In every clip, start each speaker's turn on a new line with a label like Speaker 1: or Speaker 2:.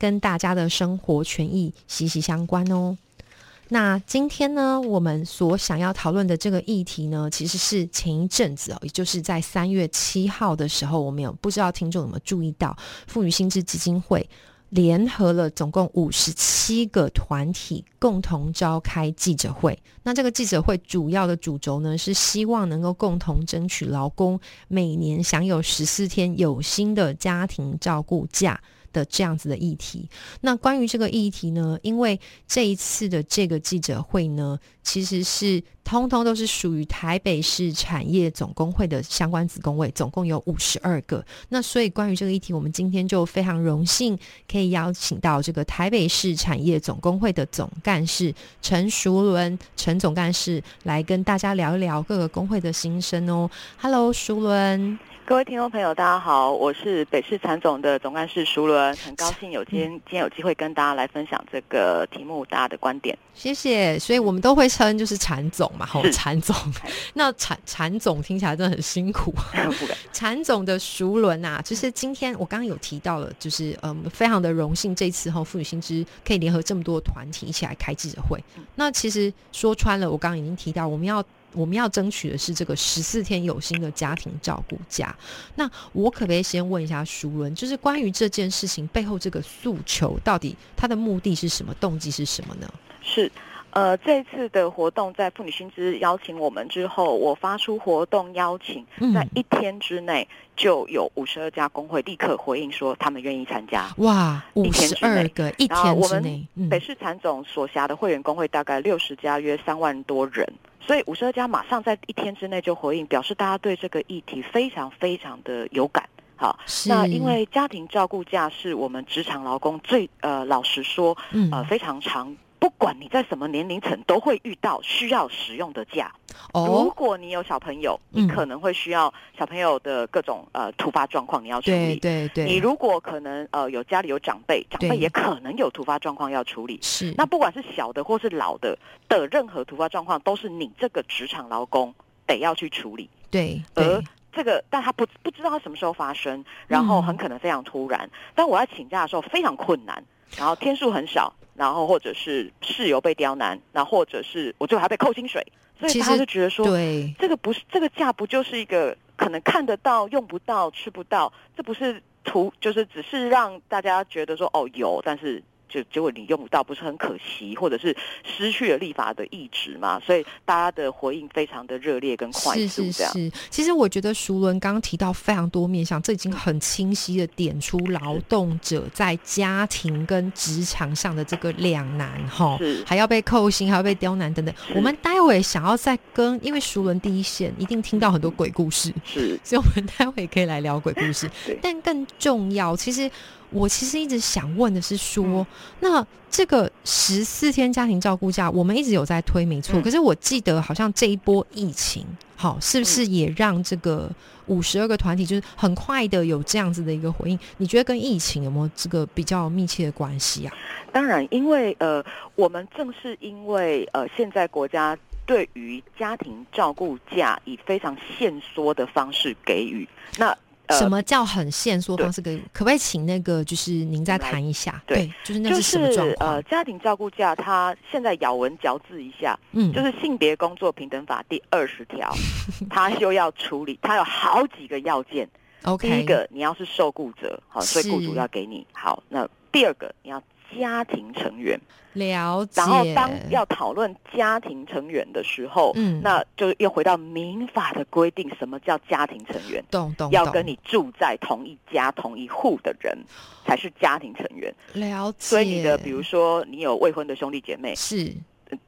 Speaker 1: 跟大家的生活权益息息相关哦。那今天呢，我们所想要讨论的这个议题呢，其实是前一阵子哦，也就是在三月七号的时候，我们有不知道听众有没有注意到，妇女心智基金会联合了总共五十七个团体，共同召开记者会。那这个记者会主要的主轴呢，是希望能够共同争取劳工每年享有十四天有薪的家庭照顾假。的这样子的议题，那关于这个议题呢？因为这一次的这个记者会呢，其实是通通都是属于台北市产业总工会的相关子工位，总共有五十二个。那所以关于这个议题，我们今天就非常荣幸可以邀请到这个台北市产业总工会的总干事陈淑伦陈总干事来跟大家聊一聊各个工会的心声哦。Hello，淑伦。
Speaker 2: 各位听众朋友，大家好，我是北市产总的总干事熟伦，很高兴有今天今天有机会跟大家来分享这个题目，大家的观点。
Speaker 1: 谢谢，所以我们都会称就是产总嘛，吼，产总。那产产总听起来真的很辛苦。产总的熟伦啊，其实今天我刚刚有提到了，就是嗯，非常的荣幸，这次哈妇女新知可以联合这么多团体一起来开记者会。那其实说穿了，我刚刚已经提到，我们要。我们要争取的是这个十四天有薪的家庭照顾假。那我可不可以先问一下舒伦，就是关于这件事情背后这个诉求，到底他的目的是什么，动机是什么呢？
Speaker 2: 是，呃，这次的活动在妇女薪资邀请我们之后，我发出活动邀请，在一天之内就有五十二家工会立刻回应说他们愿意参加。
Speaker 1: 哇，五十二个一天之内，
Speaker 2: 北市产总所辖的会员工会大概六十家，约三万多人。所以五十二家马上在一天之内就回应，表示大家对这个议题非常非常的有感。好，那因为家庭照顾假是我们职场劳工最呃，老实说，呃，非常长。不管你在什么年龄层，都会遇到需要使用的假。哦，如果你有小朋友，你可能会需要小朋友的各种呃突发状况，你要处理。
Speaker 1: 对对对。
Speaker 2: 你如果可能呃有家里有长辈，长辈也可能有突发状况要处理。
Speaker 1: 是。
Speaker 2: 那不管是小的或是老的的任何突发状况，都是你这个职场劳工得要去处理。
Speaker 1: 对。
Speaker 2: 而这个，但他不不知道他什么时候发生，然后很可能非常突然。但我要请假的时候非常困难，然后天数很少。然后或者是室友被刁难，然后或者是我最后还被扣薪水，所以他就觉得说，
Speaker 1: 对，
Speaker 2: 这个不是这个价不就是一个可能看得到用不到吃不到，这不是图就是只是让大家觉得说哦有，但是。就结果你用不到，不是很可惜，或者是失去了立法的意志嘛？所以大家的回应非常的热烈跟快速，这样。
Speaker 1: 是，其实我觉得熟伦刚刚提到非常多面向，这已经很清晰的点出劳动者在家庭跟职场上的这个两难哈，还要被扣薪，还要被刁难等等。我们待会想要再跟，因为熟伦第一线一定听到很多鬼故事，
Speaker 2: 是，
Speaker 1: 所以我们待会可以来聊鬼故事。但更重要，其实。我其实一直想问的是，说那这个十四天家庭照顾假，我们一直有在推，没错。可是我记得好像这一波疫情，好，是不是也让这个五十二个团体就是很快的有这样子的一个回应？你觉得跟疫情有没有这个比较密切的关系啊？
Speaker 2: 当然，因为呃，我们正是因为呃，现在国家对于家庭照顾假以非常限缩的方式给予那。
Speaker 1: 什么叫很限缩方式？可可不可以请那个就是您再谈一下？对，就是那是什么状况？呃，
Speaker 2: 家庭照顾假，它现在咬文嚼字一下，嗯，就是性别工作平等法第二十条，它就要处理，它有好几个要件。
Speaker 1: OK，
Speaker 2: 第一个你要是受雇者，好，所以雇主要给你好。那第二个你要。家庭成员。
Speaker 1: 了解，
Speaker 2: 然后当要讨论家庭成员的时候，嗯，那就又回到民法的规定，什么叫家庭成员？
Speaker 1: 懂懂，
Speaker 2: 要跟你住在同一家同一户的人才是家庭成员。
Speaker 1: 了解，
Speaker 2: 所以你的比如说你有未婚的兄弟姐妹，
Speaker 1: 是，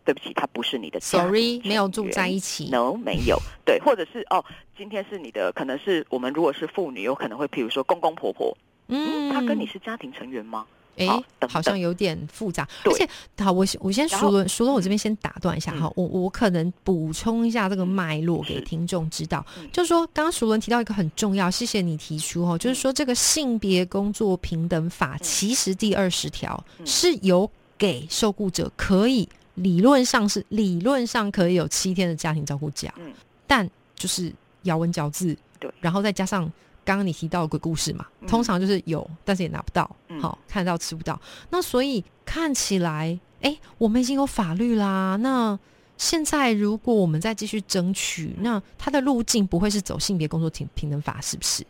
Speaker 2: 对不起，他不是你的
Speaker 1: ，sorry，没有住在一起
Speaker 2: ，no，没有，对，或者是哦，今天是你的，可能是我们如果是妇女，有可能会譬如说公公婆婆，嗯，他跟你是家庭成员吗？
Speaker 1: 哎
Speaker 2: 好，
Speaker 1: 像有点复杂。而且，好，我我先熟了，熟了，我这边先打断一下
Speaker 2: 嗯。
Speaker 1: 哈，我我可能补充一下这个脉络给听众知道
Speaker 2: 嗯，
Speaker 1: 就是说，刚刚熟伦提到一个很重要，谢谢你提出哦，就是说这个性别工作平等法其实第二十条
Speaker 2: 嗯。
Speaker 1: 是有给受雇者可以理论上是理论上可以有七天的家庭照顾假，
Speaker 2: 嗯。
Speaker 1: 但就是咬文嚼字，
Speaker 2: 对。
Speaker 1: 然后再加上刚刚你提到的鬼故事嘛，
Speaker 2: 嗯
Speaker 1: 通常就是有，但是也拿不到，
Speaker 2: 嗯
Speaker 1: 好、看得到吃不到。那所以看起来，哎，我们已经有法律啦。那现在如果我们再继续争取，那它的路径不会是走性别工作平平等法，是不是？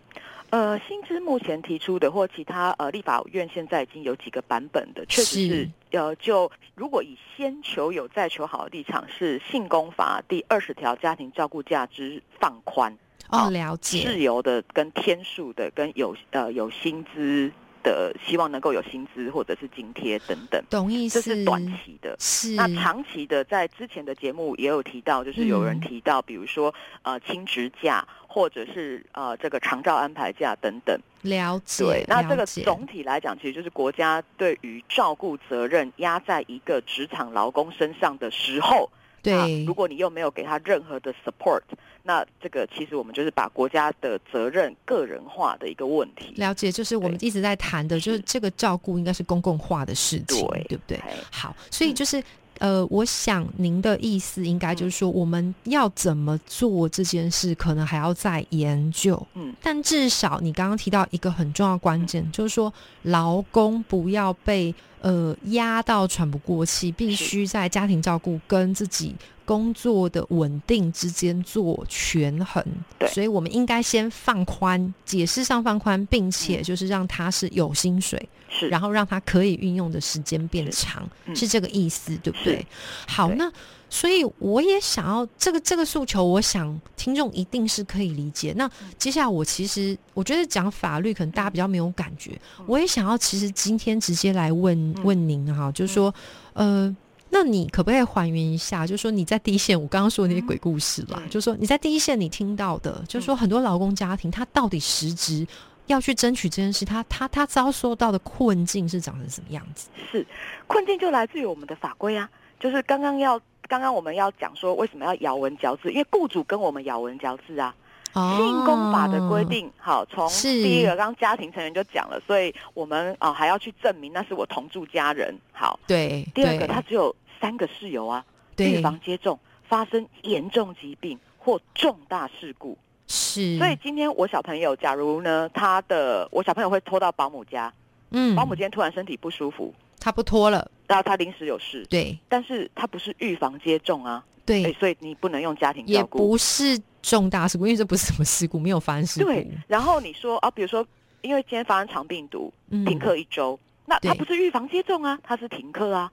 Speaker 2: 呃，薪资目前提出的或其他呃立法院现在已经有几个版本的，确实
Speaker 1: 是
Speaker 2: 是呃，就如果以先求有再求好的立场，是性工法第二十条家庭照顾价值放宽，
Speaker 1: 哦，了解，
Speaker 2: 自由的跟天数的跟有呃有薪资的，希望能够有薪资或者是津贴等等，
Speaker 1: 懂意思。
Speaker 2: 这是短期的。
Speaker 1: 是
Speaker 2: 那长期的，在之前的节目也有提到，就是有人
Speaker 1: 嗯
Speaker 2: 提到，比如说呃亲职假，或者是呃这个长照安排假等等。
Speaker 1: 了解。
Speaker 2: 对，那这个总体来讲，其实就是国家对于照顾责任压在一个职场劳工身上的时候，那
Speaker 1: 对
Speaker 2: 如果你又没有给他任何的 support，那这个其实我们就是把国家的责任个人化的一个问题。
Speaker 1: 了解，就是我们一直在谈的，就是
Speaker 2: 是
Speaker 1: 这个照顾应该是公共化的事情，
Speaker 2: 对
Speaker 1: 对不对？
Speaker 2: 哎
Speaker 1: 好，所以
Speaker 2: 嗯
Speaker 1: 就是。呃，我想您的意思应该就是说，我们要怎么做这件事，可能还要再研究。
Speaker 2: 嗯，
Speaker 1: 但至少你刚刚提到一个很重要关键，就是说劳工不要被呃压到喘不过气，必须在家庭照顾跟自己工作的稳定之间做权衡。
Speaker 2: 对。
Speaker 1: 所以我们应该先放宽，解释上放宽，并且
Speaker 2: 嗯。
Speaker 1: 就是让他是有薪水，
Speaker 2: 是，
Speaker 1: 然后让他可以运用的时间变
Speaker 2: 是。
Speaker 1: 长，
Speaker 2: 嗯。
Speaker 1: 是这个意思，对不对？好，那所以我也想要这个这个诉求，我想听众一定是可以理解。那
Speaker 2: 嗯。
Speaker 1: 接下来我其实我觉得讲法律可能大家比较没有感觉，我也想要其实今天直接来问、
Speaker 2: 嗯。
Speaker 1: 问您哈，就是说，呃。那你可不可以还原一下？就是说你在第一线，我刚刚说的那些鬼故事啦，
Speaker 2: 嗯
Speaker 1: 就是说你在第一线你听到的，就是说很多劳工家庭他到底实质要去争取这件事，他他他遭受到的困境是长成什么样子？
Speaker 2: 是困境就来自于我们的法规啊，就是刚刚要刚刚我们要讲说为什么要咬文嚼字，因为雇主跟我们咬文嚼字啊。
Speaker 1: 哦
Speaker 2: 性工法的规定，好，从
Speaker 1: 是
Speaker 2: 第一个刚刚家庭成员就讲了，所以我们啊、还要去证明那是我同住家人。好，
Speaker 1: 对，
Speaker 2: 第二个他只有三个室友啊，
Speaker 1: 对。
Speaker 2: 预防接种，发生严重疾病或重大事故。
Speaker 1: 是，
Speaker 2: 所以今天我小朋友，假如呢，他的我小朋友会拖到保姆家，
Speaker 1: 嗯。
Speaker 2: 保姆今天突然身体不舒服，
Speaker 1: 他不拖了，
Speaker 2: 然后他临时有事，
Speaker 1: 对。
Speaker 2: 但是他不是预防接种啊，
Speaker 1: 对，
Speaker 2: 哎，所以你不能用家庭
Speaker 1: 也
Speaker 2: 照顾。
Speaker 1: 不是重大事故，因为这不是什么事故，没有发生事故，
Speaker 2: 对，然后你说啊，比如说，因为今天发生肠病毒，
Speaker 1: 嗯。
Speaker 2: 停课一周，那他不是预防接种啊，他是停课啊，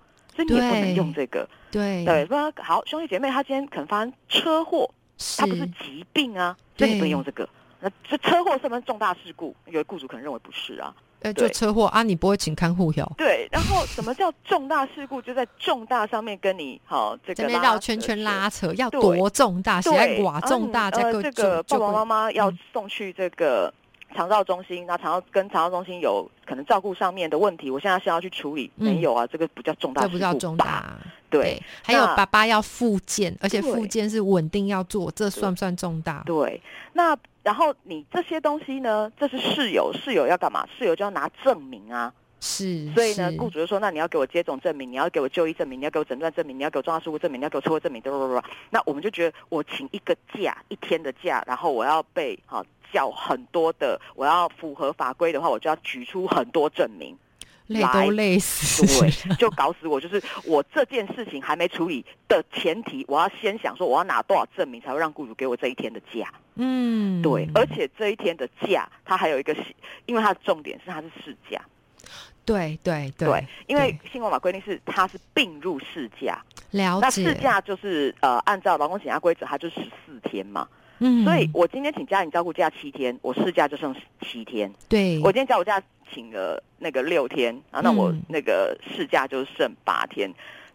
Speaker 2: 所以你也不能
Speaker 1: 对
Speaker 2: 用这个。
Speaker 1: 对
Speaker 2: 对，不然好，兄弟姐妹，他今天可能发生车祸，他不是疾病啊，所以你不能用这个。那这车祸是不是重大事故？有的雇主可能认为不是啊。
Speaker 1: 呃，就
Speaker 2: 对
Speaker 1: 车祸啊，你不会请看护哟，
Speaker 2: 对，然后什么叫重大事故？就在重大上面跟你好、这
Speaker 1: 这
Speaker 2: 个拉
Speaker 1: 边绕圈圈拉扯，要多重大，谁
Speaker 2: 对，
Speaker 1: 在寡重大，
Speaker 2: 呃
Speaker 1: 再个
Speaker 2: 呃这个爸爸妈妈要
Speaker 1: 嗯
Speaker 2: 送去这个长照中心，那肠道跟肠道中心有可能照顾上面的问题，我现在是要去处理，
Speaker 1: 嗯
Speaker 2: 没有啊，这个不叫重大
Speaker 1: 这不叫重？大，
Speaker 2: 对
Speaker 1: 还有爸爸要复健，而且
Speaker 2: 对
Speaker 1: 复健是稳定要做，这算不算重大？
Speaker 2: 对，那然后你这些东西呢，这是室友，室友要干嘛？室友就要拿证明啊。
Speaker 1: 是，
Speaker 2: 所以呢，雇主就说：“那你要给我接种证明，你要给我就医证明，你要给我诊断证明，你要给我重大事故证明，你要给我车祸证明，对不对？那我们就觉得，我请一个假，一天的假，然后我要被哈、叫很多的，我要符合法规的话，我就要举出很多证明，
Speaker 1: 累都累死，
Speaker 2: 对，就搞死我。就是我这件事情还没处理的前提，我要先想说我要拿多少证明才会让雇主给我这一天的假。
Speaker 1: 嗯，
Speaker 2: 对，而且这一天的假，它还有一个，因为它的重点是它是事假。”
Speaker 1: 对对
Speaker 2: 对，因为
Speaker 1: 对
Speaker 2: 新闻法规定是它是并入事假，
Speaker 1: 了
Speaker 2: 那事
Speaker 1: 解，
Speaker 2: 假就是呃按照劳工请假规则，它就十四天嘛。
Speaker 1: 嗯
Speaker 2: 所以我今天请家庭照顾假七天，我事假就剩七天。
Speaker 1: 对，
Speaker 2: 我今天照顾假请了那个六天，啊，那我
Speaker 1: 嗯
Speaker 2: 那个事假就剩八天。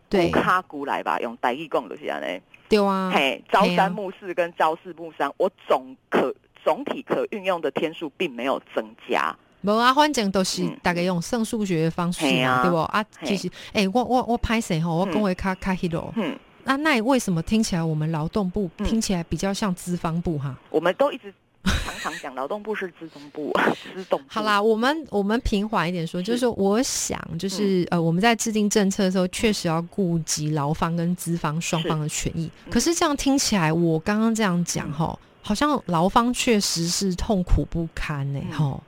Speaker 1: 对
Speaker 2: 古卡古来吧，用台语讲就是安尼。
Speaker 1: 对啊，
Speaker 2: 嘿，朝三暮四跟朝四暮三，我总可总体可运用的天数并没有增加。
Speaker 1: 无啊，反正都是大概用算数学的方式嘛，对不？啊，其实，哎，我我我拍谁吼？我讲话卡卡希罗。嗯，那那为什么听起来我们劳动部听起来比较像资方部哈？
Speaker 2: 我们都一直。常常讲劳动部是资中部，资动。
Speaker 1: 好啦，我们我们平缓一点说，就是我想，就是呃，我们在制定政策的时候，确实要顾及劳方跟资方双方的权益。可是这样听起来，我刚刚这样讲哈，好像劳方确实是痛苦不堪呢，哈。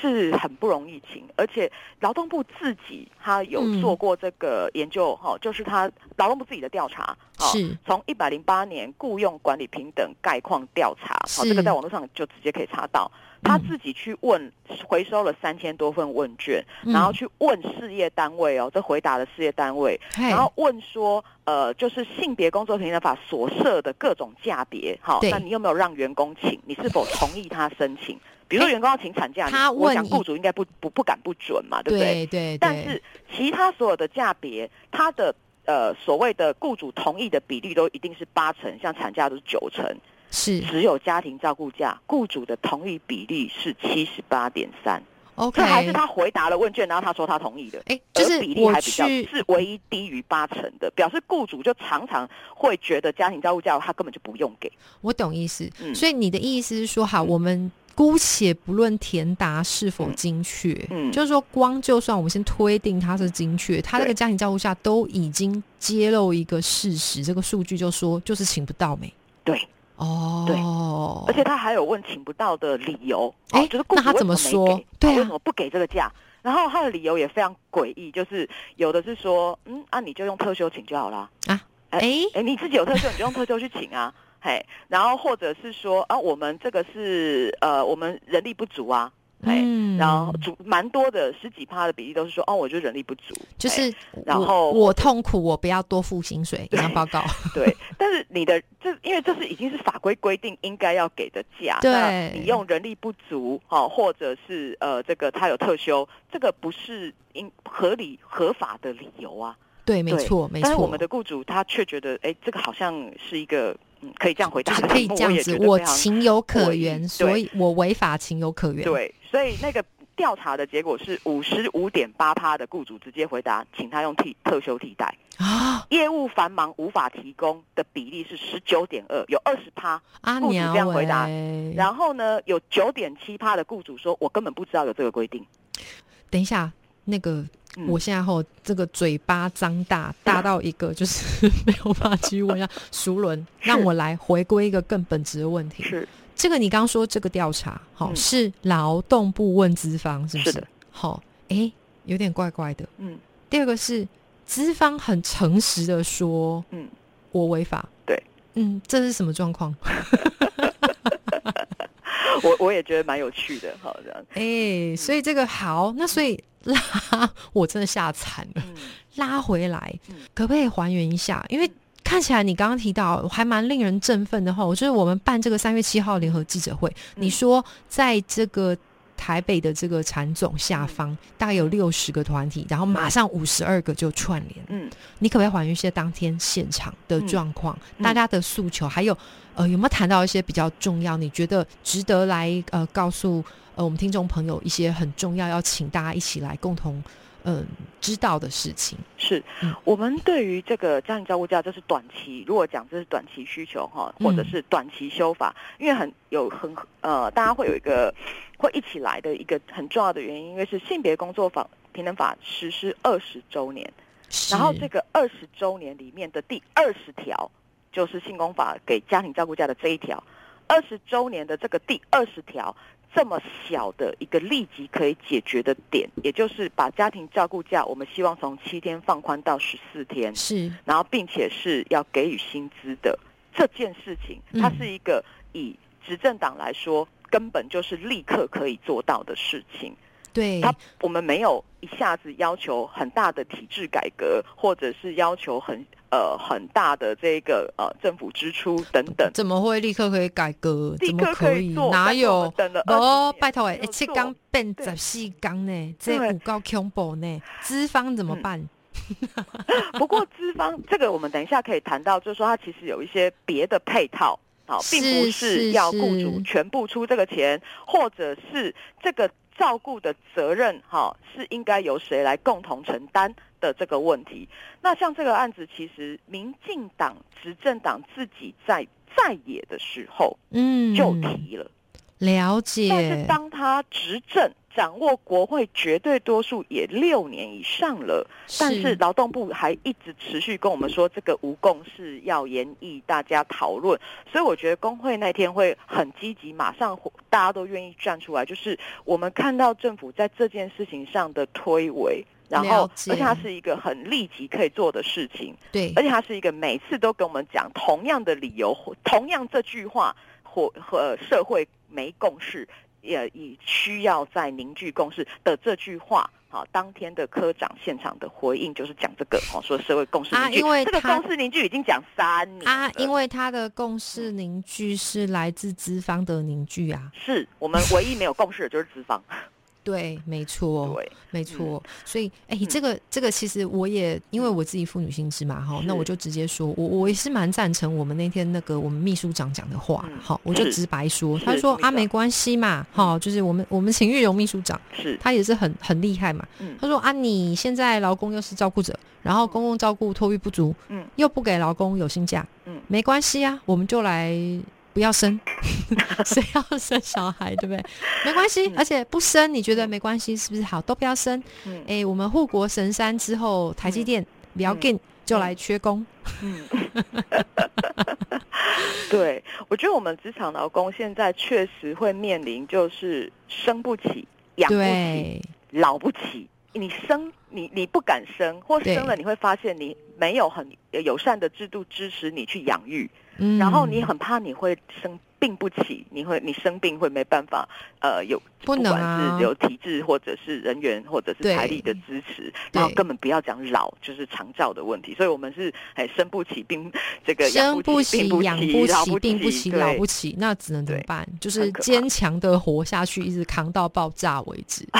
Speaker 2: 是很不容易请，而且劳动部自己他有做过这个研究哈，就是他劳动部自己的调查，
Speaker 1: 是
Speaker 2: 从一百零八年雇佣管理平等概况调查，好，这个在网络上就直接可以查到。他自己去问，回收了三千多份问卷，然后去问事业单位哦，这回答的事业单位，然后问说，呃，就是性别工作平等法所设的各种价别，好，那你有没有让员工请？你是否同意他申请？比如说员工要请产假，他我想雇主应该不不不敢不准嘛，对不对？
Speaker 1: 对。
Speaker 2: 但是其他所有的价别，他的呃所谓的雇主同意的比例都一定是八成，像产假都是九成，
Speaker 1: 是。
Speaker 2: 只有家庭照顾假，雇主的同意比例是七十八点三。
Speaker 1: OK，
Speaker 2: 这还是他回答了问卷，然后他说他同意的，
Speaker 1: 哎，就是
Speaker 2: 比例还比较是唯一低于八成的，表示雇主就常常会觉得家庭照顾假他根本就不用给。
Speaker 1: 我懂意思，所以你的意思是说，好，我们。姑且不论填答是否精确，嗯，就是说，光就算我们先推定它是精确，他这个家庭照顾下都已经揭露一个事实，这个数据就说就是请不到没？
Speaker 2: 对，哦，对，而且他还有问请不到的理由，哎，就是雇
Speaker 1: 主怎么说？
Speaker 2: 对，为什么不给这个假？然后他的理由也非常诡异，就是有的是说，嗯，啊，你就用特休请就好了啊，哎哎，你自己有特休，你就用特休去请啊。嘿，然后或者是说啊，我们这个是呃，我们人力不足啊，嘿，然后足蛮多的十几趴的比例都是说哦，我觉得人力不足，
Speaker 1: 就是然后我痛苦，我不要多付薪水，这样报告。
Speaker 2: 对，但是你的这因为这是已经是法规规定应该要给的价，
Speaker 1: 对，
Speaker 2: 你用人力不足哦，或者是呃这个他有特休，这个不是应合理合法的理由啊。
Speaker 1: 对，没错，没错。
Speaker 2: 但是我们的雇主他却觉得，哎，这个好像是一个。可以这样回答，
Speaker 1: 可以 这样子，我情有可原，所以我违法情有可原。
Speaker 2: 对，所以那个调查的结果是五十五点八趴的雇主直接回答，请他用替特休替代啊，业务繁忙无法提供的比例是十九点二，有二十趴雇主这样回答。然后呢，有九点七趴的雇主说，我根本不知道有这个规定。
Speaker 1: 等一下，那个。我现在吼这个嘴巴张大，大到一个就是 没有办法继续问下熟伦，让我来回归一个更本质的问题。
Speaker 2: 是
Speaker 1: 这个你刚说这个调查，好是劳动部问资方，是不是？好，哎，有点怪怪的。嗯。第二个是资方很诚实的说，嗯，我违法。
Speaker 2: 对。
Speaker 1: 嗯，这是什么状况？
Speaker 2: 我我也觉得蛮有趣的，好这样。
Speaker 1: 哎，所以这个好，那所以拉我真的吓惨了，拉回来，可不可以还原一下？因为看起来你刚刚提到还蛮令人振奋的哈。就是我们办这个三月七号联合记者会，你说在这个。台北的这个产总下方大概有六十个团体，然后马上五十二个就串联。嗯，你可不可以还原一些当天现场的状况？大家的诉求，还有呃有没有谈到一些比较重要？你觉得值得来呃告诉呃我们听众朋友一些很重要，要请大家一起来共同。嗯，知道的事情
Speaker 2: 是我们对于这个家庭照顾假，这是短期。如果讲这是短期需求哈，或者是短期修法，因为很有很呃，大家会有一个会一起来的一个很重要的原因，因为是性别工作法平等法实施二十周年，然后这个二十周年里面的第二十条就是性工法给家庭照顾假的这一条，二十周年的这个第二十条。这么小的一个立即可以解决的点，也就是把家庭照顾假，我们希望从七天放宽到十四天，
Speaker 1: 是，
Speaker 2: 然后并且是要给予薪资的这件事情，它是一个以执政党来说，根本就是立刻可以做到的事情。
Speaker 1: 对，
Speaker 2: 他我们没有一下子要求很大的体制改革，或者是要求很。呃，很大的这个呃政府支出等等，
Speaker 1: 怎么会立刻可以改革？
Speaker 2: 立刻可以做？
Speaker 1: 哪有？
Speaker 2: 等了
Speaker 1: 哦，拜托哎，一七缸变十四缸呢，这五高恐怖呢，资方怎么办？
Speaker 2: 不过资方这个我们等一下可以谈到，就是说它其实有一些别的配套，好，并不是要雇主全部出这个钱，或者是这个照顾的责任哈是应该由谁来共同承担的这个问题。那像这个案子，其实民进党执政党自己在在野的时候，嗯，就提了。
Speaker 1: 了解，
Speaker 2: 但是当他执政、掌握国会绝对多数也六年以上了，但是劳动部还一直持续跟我们说这个无共识要研议，大家讨论。所以我觉得工会那天会很积极，马上大家都愿意站出来，就是我们看到政府在这件事情上的推诿，然后而且它是一个很立即可以做的事情，
Speaker 1: 对，
Speaker 2: 而且它是一个每次都跟我们讲同样的理由，同样这句话或和社会。没共识，也以需要在凝聚共识的这句话，好，当天的科长现场的回应就是讲这个，哦，说社会共识凝聚，
Speaker 1: 因为
Speaker 2: 这个共识凝聚已经讲三年啊，
Speaker 1: 因为他的共识凝聚是来自资方的凝聚啊，
Speaker 2: 是我们唯一没有共识的就是资方。
Speaker 1: 对，没错，
Speaker 2: 对，
Speaker 1: 没错。所以，哎，这个这个其实我也因为我自己妇女心知嘛，哈，那我就直接说，我我也是蛮赞成我们那天那个我们秘书长讲的话，好，我就直白说，他说啊，没关系嘛，哈，就是我们我们请玉荣秘书长，
Speaker 2: 是。
Speaker 1: 他也是很很厉害嘛，他说啊，你现在劳工又是照顾者，然后公共照顾托育不足，嗯，又不给劳工有薪假，嗯，没关系啊，我们就来。不要生，谁要生小孩，对不对？没关系，而且不生，你觉得没关系，是不是好？都不要生。哎，我们护国神山之后，台积电比较近，就来缺工。嗯，
Speaker 2: 对，我觉得我们职场劳工现在确实会面临，就是生不起、养不起、老不起。你生，你你不敢生，或生了，你会发现你没有很友善的制度支持你去养育。然后你很怕你会生病不起，你会你生病会没办法，呃，有
Speaker 1: 不管
Speaker 2: 是有体质或者是人员或者是财力的支持，然后根本不要讲老，就是长照的问题。所以我们是哎生不起病，这个
Speaker 1: 生
Speaker 2: 不
Speaker 1: 起养
Speaker 2: 不
Speaker 1: 起病不起老不起，那只能怎么办？就是坚强的活下去，一直扛到爆炸为止。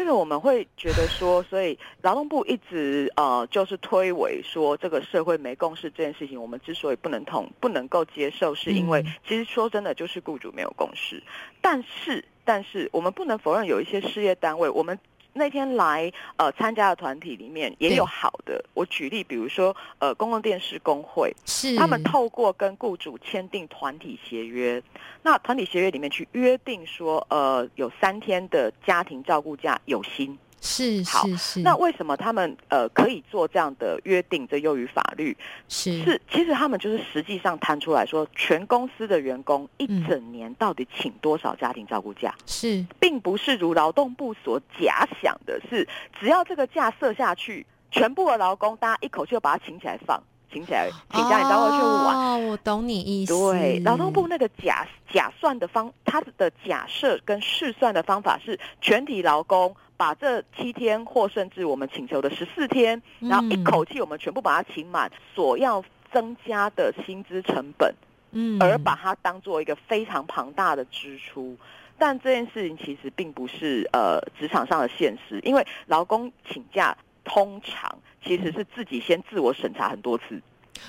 Speaker 2: 这个我们会觉得说，所以劳动部一直呃就是推诿说这个社会没共识这件事情，我们之所以不能同不能够接受，是因为其实说真的就是雇主没有共识，但是但是我们不能否认有一些事业单位我们。那天来呃参加的团体里面也有好的，我举例，比如说呃公共电视工会，
Speaker 1: 是。
Speaker 2: 他们透过跟雇主签订团体协约，那团体协约里面去约定说呃有三天的家庭照顾假有薪。
Speaker 1: 是是是，
Speaker 2: 那为什么他们呃可以做这样的约定？这优于法律
Speaker 1: 是
Speaker 2: 是，其实他们就是实际上摊出来说，全公司的员工一整年到底请多少家庭照顾假？
Speaker 1: 是，
Speaker 2: 并不是如劳动部所假想的，是只要这个假设下去，全部的劳工大家一口气就把它请起来放，请起来请家庭照顾去玩。
Speaker 1: 哦，我懂你意思。
Speaker 2: 对，劳动部那个假假算的方，他的假设跟试算的方法是全体劳工。把这七天或甚至我们请求的十四天，然后一口气我们全部把它请满，所要增加的薪资成本，嗯，而把它当做一个非常庞大的支出。但这件事情其实并不是呃职场上的现实，因为劳工请假通常其实是自己先自我审查很多次。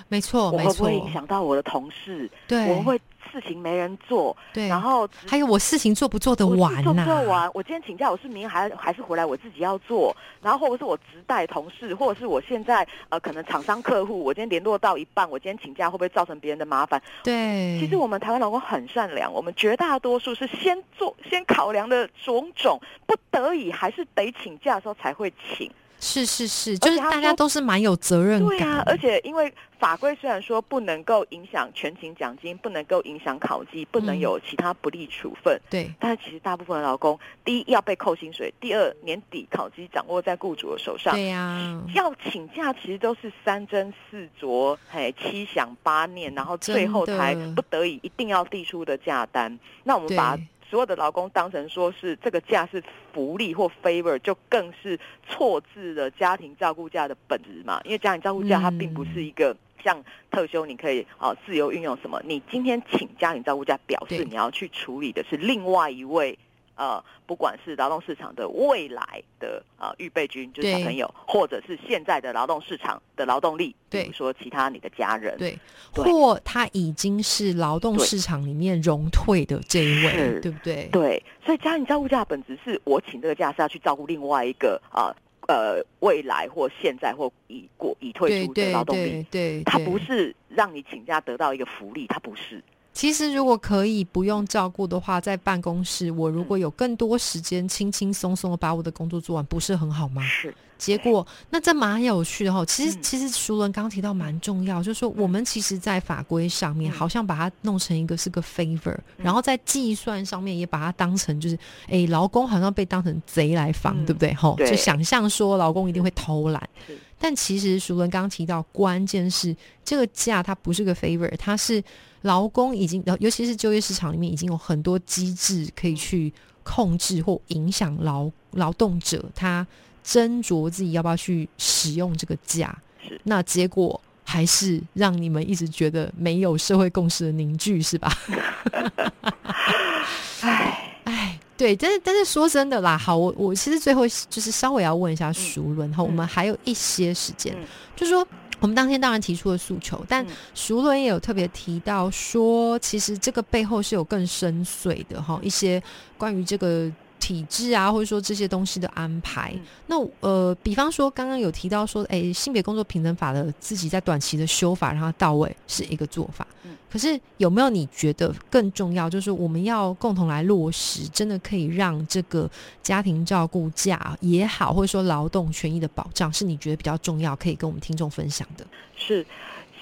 Speaker 1: 没错，
Speaker 2: 我会不会影响到我的同事？
Speaker 1: 对，
Speaker 2: 我会事情没人做。
Speaker 1: 对，
Speaker 2: 然后
Speaker 1: 还有我事情做不做得完
Speaker 2: 呐？做不做完？我今天请假，我是明天还还是回来我自己要做？然后或者是我直带同事，或者是我现在呃可能厂商客户，我今天联络到一半，我今天请假会不会造成别人的麻烦？
Speaker 1: 对，
Speaker 2: 其实我们台湾老公很善良，我们绝大多数是先做先考量的种种，不得已还是得请假的时候才会请。
Speaker 1: 是是是，就是大家都是蛮有责任感。
Speaker 2: 对啊，而且因为法规虽然说不能够影响全勤奖金，不能够影响考绩，不能有其他不利处分。
Speaker 1: 对，
Speaker 2: 但是其实大部分的劳工，第一要被扣薪水，第二年底考绩掌握在雇主的手上。
Speaker 1: 对呀，
Speaker 2: 要请假其实都是三斟四酌，嘿，七想八念，然后最后才不得已一定要递出的假单。那我们把。所有的劳工当成说是这个假是福利或 favor，就更是错置了家庭照顾假的本质嘛。因为家庭照顾假它并不是一个像特休，你可以啊自由运用什么。你今天请家庭照顾假，表示你要去处理的是另外一位。呃，不管是劳动市场的未来的呃预备军，就是小朋友，或者是现在的劳动市场的劳动力，比如说其他你的家人，
Speaker 1: 对，或他已经是劳动市场里面融退的这一位，对不对？
Speaker 2: 对，所以家庭照顾假本质是我请这个假是要去照顾另外一个啊呃未来或现在或已过已退出的劳动力，
Speaker 1: 对，
Speaker 2: 他不是让你请假得到一个福利，他不是。
Speaker 1: 其实，如果可以不用照顾的话，在办公室，我如果有更多时间，轻轻松松的把我的工作做完，不是很好吗？
Speaker 2: 是。
Speaker 1: 结果，那这蛮有趣的哈。其实，其实熟人刚刚提到蛮重要，就是说，我们其实，在法规上面，好像把它弄成一个是个 favor，然后在计算上面也把它当成就是，哎，劳工好像被当成贼来防，对不对？哈，就想象说劳工一定会偷懒。但其实，熟人刚刚提到，关键是这个假它不是个 favor，它是。劳工已经，尤其是就业市场里面，已经有很多机制可以去控制或影响劳劳动者他斟酌自己要不要去使用这个假。
Speaker 2: 是，
Speaker 1: 那结果还是让你们一直觉得没有社会共识的凝聚，是吧？
Speaker 2: 唉
Speaker 1: 唉，对，但是但是说真的啦，好，我我其实最后就是稍微要问一下熟伦哈，我们还有一些时间，就是说。我们当天当然提出了诉求，但熟伦也有特别提到说，其实这个背后是有更深邃的哈一些关于这个。体制啊，或者说这些东西的安排，那呃，比方说刚刚有提到说，哎，性别工作平等法的自己在短期的修法让它到位是一个做法。嗯，可是有没有你觉得更重要，就是我们要共同来落实，真的可以让这个家庭照顾假也好，或者说劳动权益的保障，是你觉得比较重要，可以跟我们听众分享的？
Speaker 2: 是，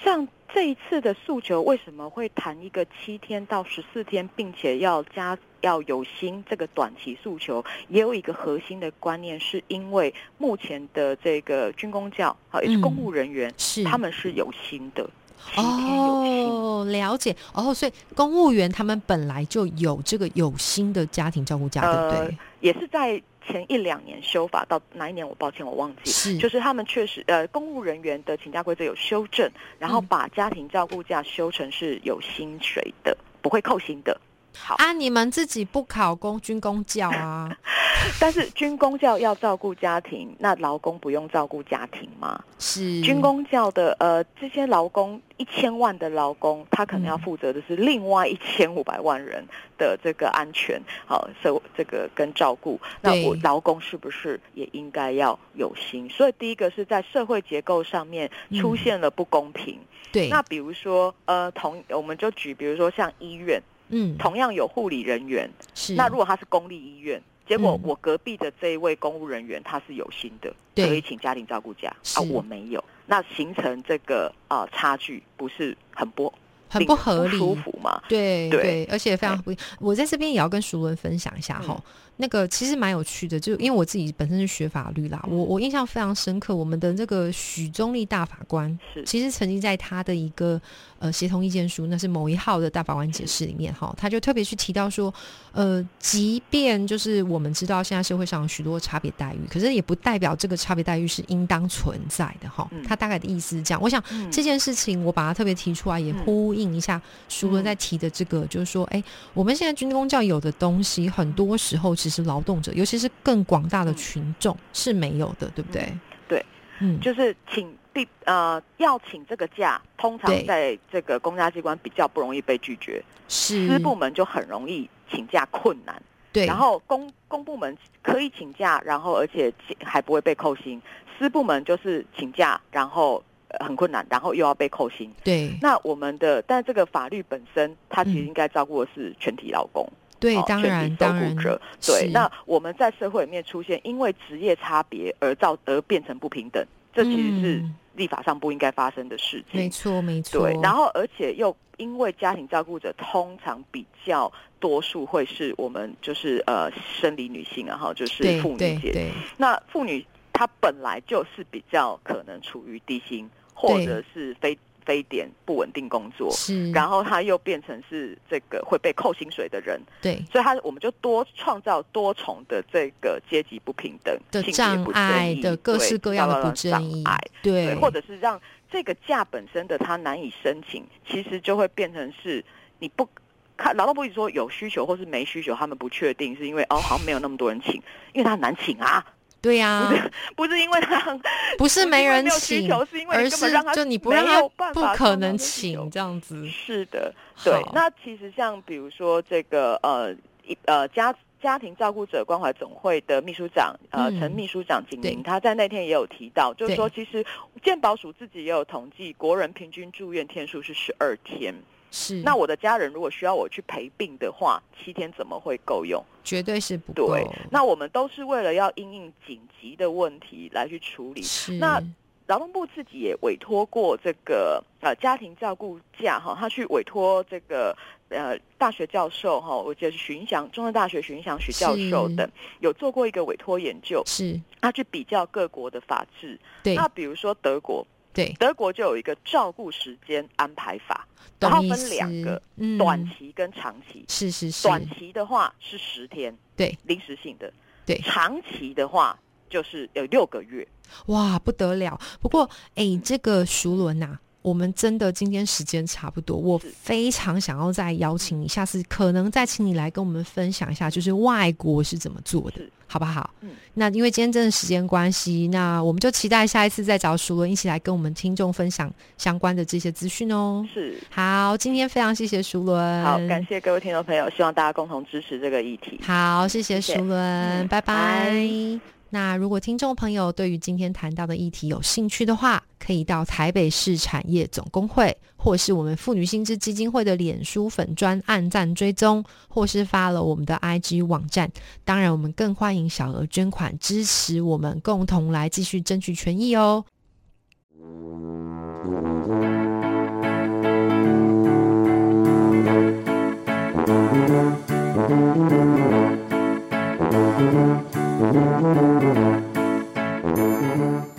Speaker 2: 像。这一次的诉求为什么会谈一个七天到十四天，并且要加要有薪这个短期诉求，也有一个核心的观念，是因为目前的这个军工教啊，也是公务人员，
Speaker 1: 是
Speaker 2: 他们是有薪的。
Speaker 1: 哦，了解哦，所以公务员他们本来就有这个有薪的家庭照顾假，对不对？
Speaker 2: 也是在前一两年修法，到哪一年我抱歉我忘记。
Speaker 1: 是，
Speaker 2: 就是他们确实呃，公务人员的请假规则有修正，然后把家庭照顾假修成是有薪水的，不会扣薪的。好
Speaker 1: 啊，你们自己不考公军工教啊？
Speaker 2: 但是军工教要照顾家庭，那劳工不用照顾家庭吗？
Speaker 1: 是
Speaker 2: 军工教的呃，这些劳工一千万的劳工，他可能要负责的是另外一千五百万人的这个安全，好，社这个跟照顾。那我劳工是不是也应该要有心？所以第一个是在社会结构上面出现了不公平。
Speaker 1: 对，
Speaker 2: 那比如说呃，同我们就举，比如说像医院。嗯，同样有护理人员，
Speaker 1: 是。
Speaker 2: 那如果他是公立医院，结果我隔壁的这一位公务人员他是有薪的，可以请家庭照顾假啊，我没有，那形成这个啊差距不是很不
Speaker 1: 很不合理，
Speaker 2: 舒服嘛？
Speaker 1: 对对，而且非常不，我在这边也要跟熟人分享一下哈。那个其实蛮有趣的，就因为我自己本身是学法律啦，我我印象非常深刻。我们的这个许宗立大法官，
Speaker 2: 是。
Speaker 1: 其实曾经在他的一个呃协同意见书，那是某一号的大法官解释里面哈，他就特别去提到说，呃，即便就是我们知道现在社会上有许多差别待遇，可是也不代表这个差别待遇是应当存在的哈。他大概的意思是这样。我想这件事情我把它特别提出来，也呼应一下舒伦在提的这个，就是说，哎，我们现在军工教有的东西，很多时候其实劳动者，尤其是更广大的群众是没有的，对不对？
Speaker 2: 对，嗯，就是请第呃要请这个假，通常在这个公家机关比较不容易被拒绝，
Speaker 1: 是
Speaker 2: 私部门就很容易请假困难。
Speaker 1: 对，
Speaker 2: 然后公公部门可以请假，然后而且还不会被扣薪，私部门就是请假，然后很困难，然后又要被扣薪。
Speaker 1: 对，
Speaker 2: 那我们的但这个法律本身，它其实应该照顾的是全体劳工。
Speaker 1: 对，当然，当然，
Speaker 2: 对。那我们在社会里面出现，因为职业差别而造而变成不平等，这其实是立法上不应该发生的事情。
Speaker 1: 没错，没错。
Speaker 2: 对，然后而且又因为家庭照顾者通常比较多数会是我们就是呃生理女性，然后就是妇女节。那妇女她本来就是比较可能处于低薪或者是非。非典不稳定工作，
Speaker 1: 是，
Speaker 2: 然后他又变成是这个会被扣薪水的人，
Speaker 1: 对，
Speaker 2: 所以他我们就多创造多重的这个阶级不平等
Speaker 1: 的障碍的各式各样的不正义，对，
Speaker 2: 或者是让这个假本身的他难以申请，其实就会变成是你不看劳动部一直说有需求或是没需求，他们不确定，是因为哦好像没有那么多人请，因为他很难请啊。
Speaker 1: 对呀，
Speaker 2: 不是不是因为他
Speaker 1: 不是没人请，
Speaker 2: 而
Speaker 1: 是就你不让他不可能请这样子。
Speaker 2: 是的，对。那其实像比如说这个呃一呃家家庭照顾者关怀总会的秘书长呃陈秘书长景明，他在那天也有提到，就是说其实健保署自己也有统计，国人平均住院天数是十二天。
Speaker 1: 是，
Speaker 2: 那我的家人如果需要我去陪病的话，七天怎么会够用？
Speaker 1: 绝对是不够。
Speaker 2: 对，那我们都是为了要应应紧急的问题来去处理。
Speaker 1: 是，
Speaker 2: 那劳动部自己也委托过这个呃家庭照顾假哈，他去委托这个呃大学教授哈，我记得是巡翔中山大学徐祥许教授等，有做过一个委托研究，
Speaker 1: 是，
Speaker 2: 他去比较各国的法制。
Speaker 1: 对，
Speaker 2: 那比如说德国。
Speaker 1: 对，
Speaker 2: 德国就有一个照顾时间安排法，然后分两个，短期跟长期。
Speaker 1: 是是是，
Speaker 2: 短期的话是十天，
Speaker 1: 对，
Speaker 2: 临时性的；
Speaker 1: 对，
Speaker 2: 长期的话就是有六个月。
Speaker 1: 哇，不得了！不过，哎，这个熟伦呐。我们真的今天时间差不多，我非常想要再邀请你，下次可能再请你来跟我们分享一下，就是外国是怎么做的，好不好？嗯，那因为今天真的时间关系，那我们就期待下一次再找熟伦一起来跟我们听众分享相关的这些资讯哦。
Speaker 2: 是，
Speaker 1: 好，今天非常谢谢熟伦，
Speaker 2: 好，感谢各位听众朋友，希望大家共同支持这个议题。
Speaker 1: 好，谢谢熟伦，拜拜。那如果听众朋友对于今天谈到的议题有兴趣的话，可以到台北市产业总工会，或是我们妇女薪资基金会的脸书粉专按赞追踪，或是发了我们的 IG 网站。当然，我们更欢迎小额捐款支持我们，共同来继续争取权益哦。Thank you.